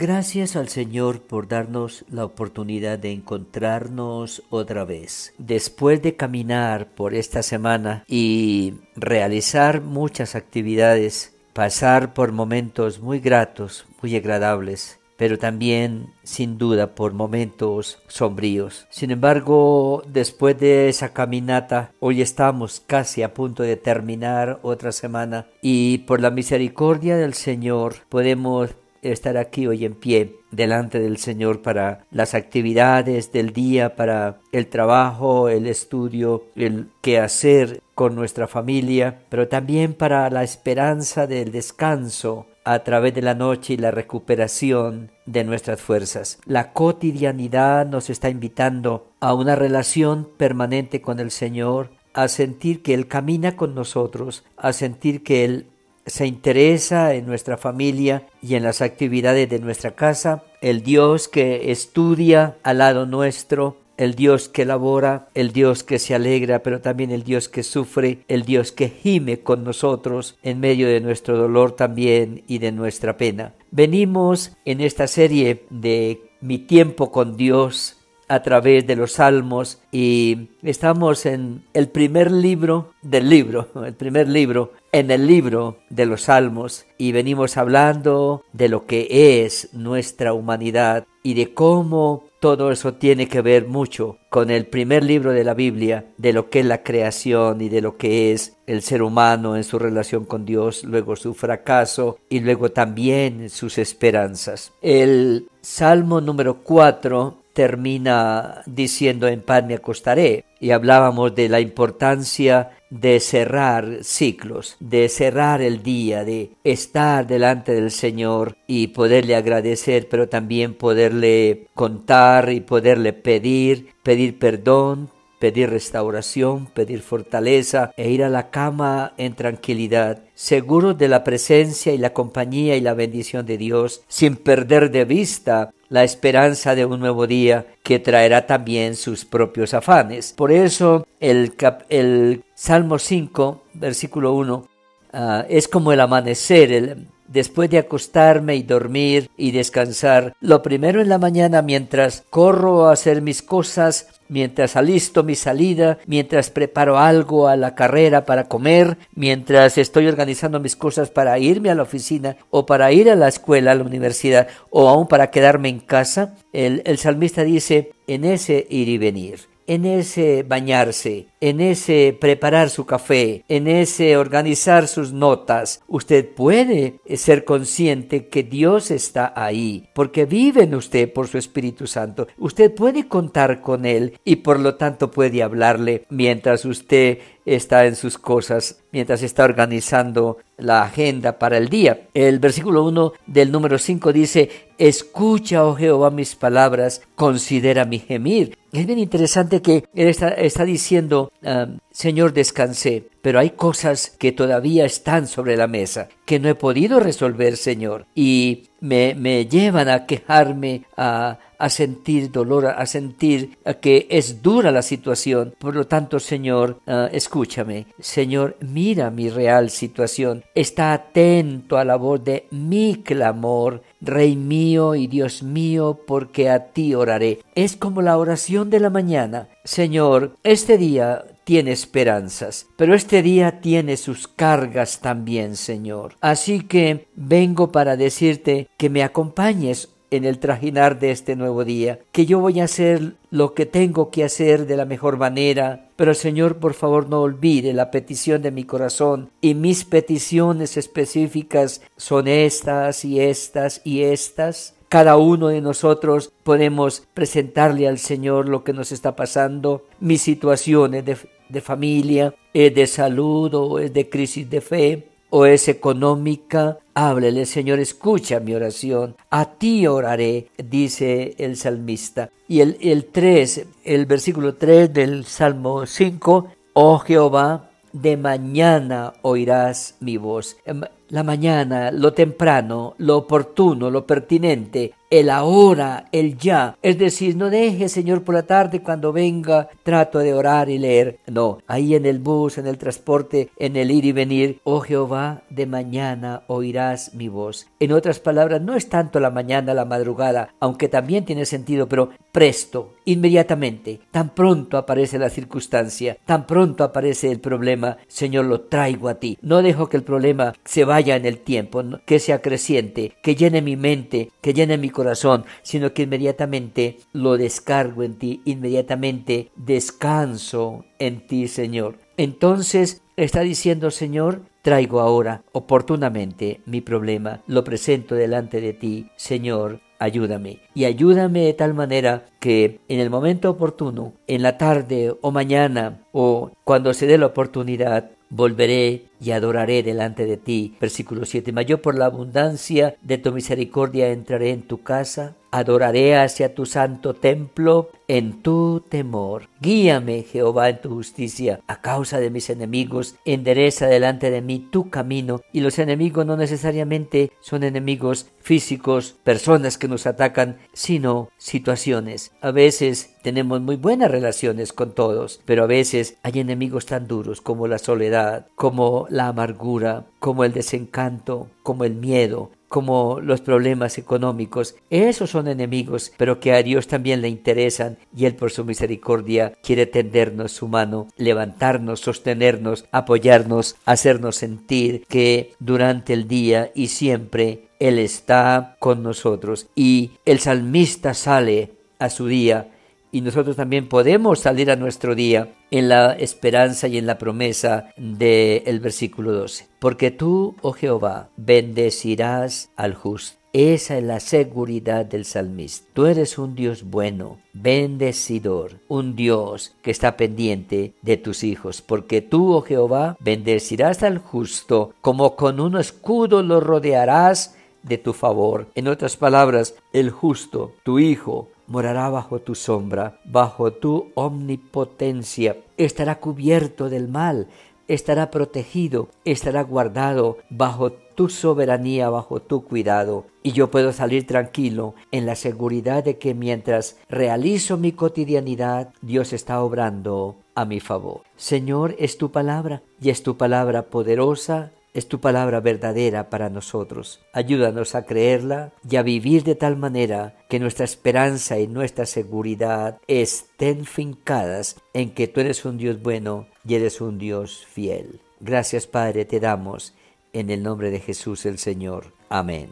Gracias al Señor por darnos la oportunidad de encontrarnos otra vez. Después de caminar por esta semana y realizar muchas actividades, pasar por momentos muy gratos, muy agradables, pero también sin duda por momentos sombríos. Sin embargo, después de esa caminata, hoy estamos casi a punto de terminar otra semana y por la misericordia del Señor podemos estar aquí hoy en pie delante del Señor para las actividades del día, para el trabajo, el estudio, el quehacer con nuestra familia, pero también para la esperanza del descanso a través de la noche y la recuperación de nuestras fuerzas. La cotidianidad nos está invitando a una relación permanente con el Señor, a sentir que Él camina con nosotros, a sentir que Él se interesa en nuestra familia y en las actividades de nuestra casa, el Dios que estudia al lado nuestro, el Dios que labora, el Dios que se alegra, pero también el Dios que sufre, el Dios que gime con nosotros en medio de nuestro dolor también y de nuestra pena. Venimos en esta serie de Mi tiempo con Dios a través de los salmos y estamos en el primer libro del libro, el primer libro, en el libro de los salmos y venimos hablando de lo que es nuestra humanidad y de cómo todo eso tiene que ver mucho con el primer libro de la Biblia, de lo que es la creación y de lo que es el ser humano en su relación con Dios, luego su fracaso y luego también sus esperanzas. El Salmo número 4 termina diciendo en pan me acostaré y hablábamos de la importancia de cerrar ciclos, de cerrar el día, de estar delante del Señor y poderle agradecer, pero también poderle contar y poderle pedir, pedir perdón, pedir restauración, pedir fortaleza e ir a la cama en tranquilidad, seguros de la presencia y la compañía y la bendición de Dios, sin perder de vista la esperanza de un nuevo día que traerá también sus propios afanes. Por eso el, el Salmo 5, versículo 1, ah, es como el amanecer, el, después de acostarme y dormir y descansar, lo primero en la mañana mientras corro a hacer mis cosas, mientras alisto mi salida, mientras preparo algo a la carrera para comer, mientras estoy organizando mis cosas para irme a la oficina o para ir a la escuela, a la universidad o aún para quedarme en casa, el, el salmista dice, en ese ir y venir en ese bañarse, en ese preparar su café, en ese organizar sus notas, usted puede ser consciente que Dios está ahí, porque vive en usted por su Espíritu Santo. Usted puede contar con Él y por lo tanto puede hablarle mientras usted está en sus cosas, mientras está organizando la agenda para el día. El versículo 1 del número 5 dice, escucha, oh Jehová, mis palabras, considera mi gemir. Es bien interesante que él está, diciendo, ah, Señor, descansé, pero hay cosas que todavía están sobre la mesa, que no he podido resolver, Señor, y me, me llevan a quejarme, a a sentir dolor, a sentir que es dura la situación. Por lo tanto, Señor, ah, escúchame. Señor, mira mi real situación. Está atento a la voz de mi clamor. Rey mío y Dios mío, porque a ti oraré. Es como la oración de la mañana. Señor, este día tiene esperanzas, pero este día tiene sus cargas también, Señor. Así que vengo para decirte que me acompañes en el trajinar de este nuevo día, que yo voy a hacer lo que tengo que hacer de la mejor manera, pero Señor, por favor, no olvide la petición de mi corazón y mis peticiones específicas son estas y estas y estas. Cada uno de nosotros podemos presentarle al Señor lo que nos está pasando, mis situaciones de, de familia, es de salud o es de crisis de fe, o es económica, háblele Señor, escucha mi oración, a ti oraré, dice el salmista. Y el, el 3, el versículo 3 del Salmo 5, oh Jehová, de mañana oirás mi voz. La mañana, lo temprano, lo oportuno, lo pertinente, el ahora, el ya. Es decir, no deje, Señor, por la tarde cuando venga, trato de orar y leer. No, ahí en el bus, en el transporte, en el ir y venir, oh Jehová, de mañana oirás mi voz. En otras palabras, no es tanto la mañana, la madrugada, aunque también tiene sentido, pero presto, inmediatamente, tan pronto aparece la circunstancia, tan pronto aparece el problema, Señor, lo traigo a ti. No dejo que el problema se vaya en el tiempo, que sea creciente, que llene mi mente, que llene mi corazón, sino que inmediatamente lo descargo en ti, inmediatamente descanso en ti, Señor. Entonces está diciendo, Señor, traigo ahora oportunamente mi problema, lo presento delante de ti, Señor, ayúdame. Y ayúdame de tal manera que en el momento oportuno, en la tarde o mañana o cuando se dé la oportunidad, volveré y adoraré delante de ti. Versículo 7. Mas yo por la abundancia de tu misericordia entraré en tu casa, adoraré hacia tu santo templo en tu temor. Guíame, Jehová, en tu justicia, a causa de mis enemigos, endereza delante de mí tu camino. Y los enemigos no necesariamente son enemigos físicos, personas que nos atacan, sino situaciones. A veces tenemos muy buenas relaciones con todos, pero a veces hay enemigos tan duros como la soledad, como la amargura, como el desencanto, como el miedo, como los problemas económicos. Esos son enemigos, pero que a Dios también le interesan y Él por su misericordia quiere tendernos su mano, levantarnos, sostenernos, apoyarnos, hacernos sentir que durante el día y siempre Él está con nosotros. Y el salmista sale a su día y nosotros también podemos salir a nuestro día en la esperanza y en la promesa del versículo 12. Porque tú, oh Jehová, bendecirás al justo. Esa es la seguridad del salmista. Tú eres un Dios bueno, bendecidor, un Dios que está pendiente de tus hijos, porque tú, oh Jehová, bendecirás al justo, como con un escudo lo rodearás de tu favor. En otras palabras, el justo, tu hijo, morará bajo tu sombra, bajo tu omnipotencia, estará cubierto del mal, estará protegido, estará guardado bajo tu soberanía, bajo tu cuidado. Y yo puedo salir tranquilo en la seguridad de que mientras realizo mi cotidianidad, Dios está obrando a mi favor. Señor, es tu palabra y es tu palabra poderosa es tu palabra verdadera para nosotros. Ayúdanos a creerla y a vivir de tal manera que nuestra esperanza y nuestra seguridad estén fincadas en que tú eres un Dios bueno y eres un Dios fiel. Gracias Padre te damos en el nombre de Jesús el Señor. Amén.